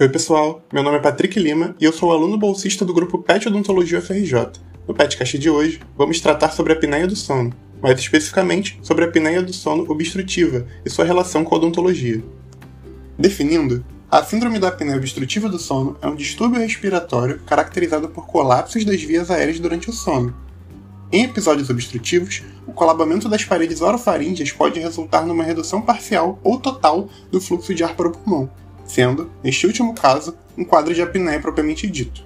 Oi, pessoal. Meu nome é Patrick Lima e eu sou aluno bolsista do grupo PET Odontologia UFRJ. No PETcast de hoje, vamos tratar sobre a apneia do sono, mais especificamente sobre a apneia do sono obstrutiva e sua relação com a odontologia. Definindo, a síndrome da apneia obstrutiva do sono é um distúrbio respiratório caracterizado por colapsos das vias aéreas durante o sono. Em episódios obstrutivos, o colabamento das paredes orofaríngeas pode resultar numa redução parcial ou total do fluxo de ar para o pulmão, sendo, neste último caso, um quadro de apneia propriamente dito.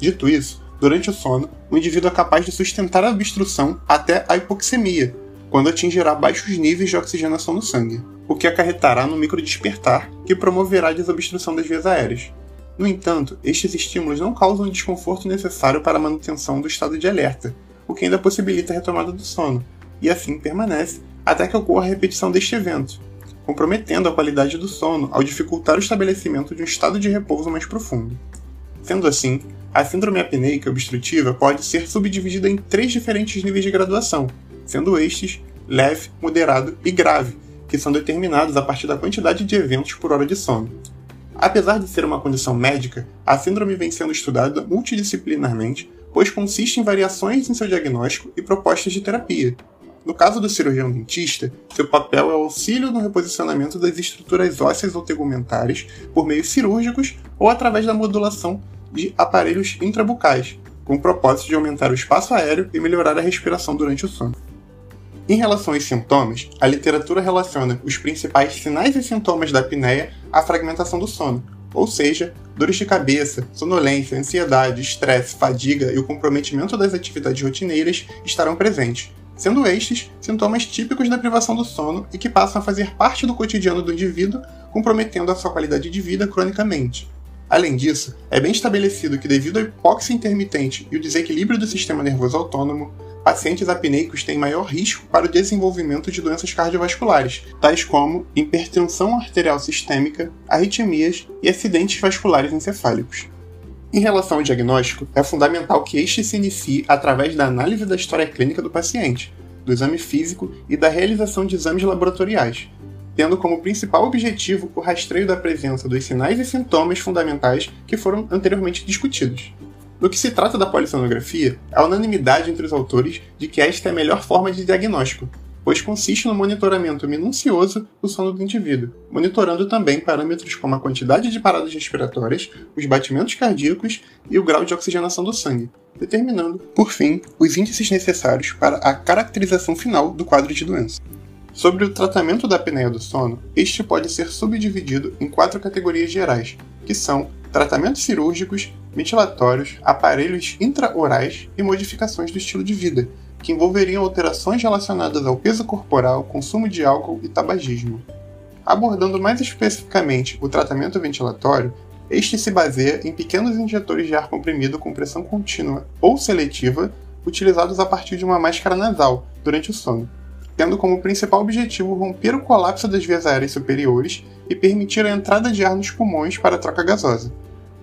Dito isso, durante o sono, o indivíduo é capaz de sustentar a obstrução até a hipoxemia, quando atingirá baixos níveis de oxigenação no sangue, o que acarretará no microdespertar, que promoverá a desobstrução das vias aéreas. No entanto, estes estímulos não causam o desconforto necessário para a manutenção do estado de alerta, o que ainda possibilita a retomada do sono, e assim permanece até que ocorra a repetição deste evento, comprometendo a qualidade do sono ao dificultar o estabelecimento de um estado de repouso mais profundo. Sendo assim, a síndrome apneica obstrutiva pode ser subdividida em três diferentes níveis de graduação, sendo estes leve, moderado e grave, que são determinados a partir da quantidade de eventos por hora de sono. Apesar de ser uma condição médica, a síndrome vem sendo estudada multidisciplinarmente, pois consiste em variações em seu diagnóstico e propostas de terapia, no caso do cirurgião dentista, seu papel é o auxílio no reposicionamento das estruturas ósseas ou tegumentares por meios cirúrgicos ou através da modulação de aparelhos intrabucais, com o propósito de aumentar o espaço aéreo e melhorar a respiração durante o sono. Em relação aos sintomas, a literatura relaciona os principais sinais e sintomas da apneia à fragmentação do sono, ou seja, dores de cabeça, sonolência, ansiedade, estresse, fadiga e o comprometimento das atividades rotineiras estarão presentes, sendo estes sintomas típicos da privação do sono e que passam a fazer parte do cotidiano do indivíduo, comprometendo a sua qualidade de vida cronicamente. Além disso, é bem estabelecido que, devido à hipóxia intermitente e o desequilíbrio do sistema nervoso autônomo, pacientes apneicos têm maior risco para o desenvolvimento de doenças cardiovasculares, tais como hipertensão arterial sistêmica, arritmias e acidentes vasculares encefálicos. Em relação ao diagnóstico, é fundamental que este se inicie através da análise da história clínica do paciente, do exame físico e da realização de exames laboratoriais, tendo como principal objetivo o rastreio da presença dos sinais e sintomas fundamentais que foram anteriormente discutidos. No que se trata da polissonografia, há unanimidade entre os autores de que esta é a melhor forma de diagnóstico, pois consiste no monitoramento minucioso do sono do indivíduo, monitorando também parâmetros como a quantidade de paradas respiratórias, os batimentos cardíacos e o grau de oxigenação do sangue, determinando, por fim, os índices necessários para a caracterização final do quadro de doença. Sobre o tratamento da apneia do sono, este pode ser subdividido em quatro categorias gerais, que são tratamentos cirúrgicos, ventilatórios, aparelhos intraorais e modificações do estilo de vida, que envolveriam alterações relacionadas ao peso corporal, consumo de álcool e tabagismo. Abordando mais especificamente o tratamento ventilatório, este se baseia em pequenos injetores de ar comprimido com pressão contínua ou seletiva, utilizados a partir de uma máscara nasal durante o sono, tendo como principal objetivo romper o colapso das vias aéreas superiores e permitir a entrada de ar nos pulmões para troca gasosa.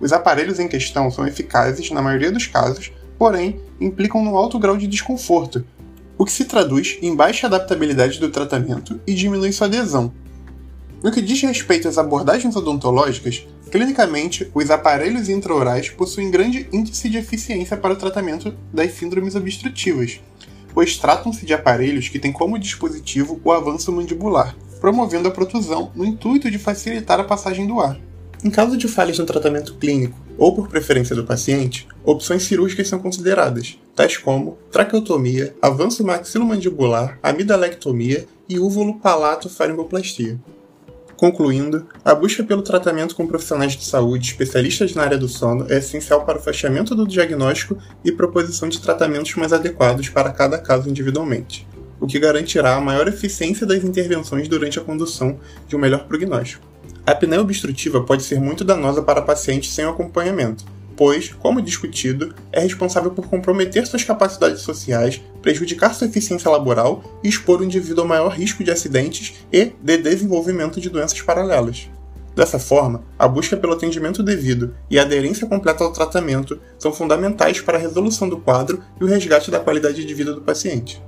Os aparelhos em questão são eficazes, na maioria dos casos, porém implicam um alto grau de desconforto, o que se traduz em baixa adaptabilidade do tratamento e diminui sua adesão. No que diz respeito às abordagens odontológicas, clinicamente, os aparelhos intraorais possuem grande índice de eficiência para o tratamento das síndromes obstrutivas, pois tratam-se de aparelhos que têm como dispositivo o avanço mandibular, promovendo a protusão no intuito de facilitar a passagem do ar. Em caso de falhas no tratamento clínico ou por preferência do paciente, opções cirúrgicas são consideradas, tais como traqueotomia, avanço maxilomandibular, amidalectomia e úvulo palato faringoplastia. Concluindo, a busca pelo tratamento com profissionais de saúde especialistas na área do sono é essencial para o fechamento do diagnóstico e proposição de tratamentos mais adequados para cada caso individualmente, o que garantirá a maior eficiência das intervenções durante a condução de um melhor prognóstico. A apneia obstrutiva pode ser muito danosa para pacientes sem acompanhamento, pois, como discutido, é responsável por comprometer suas capacidades sociais, prejudicar sua eficiência laboral e expor o indivíduo ao maior risco de acidentes e de desenvolvimento de doenças paralelas. Dessa forma, a busca pelo atendimento devido e a aderência completa ao tratamento são fundamentais para a resolução do quadro e o resgate da qualidade de vida do paciente.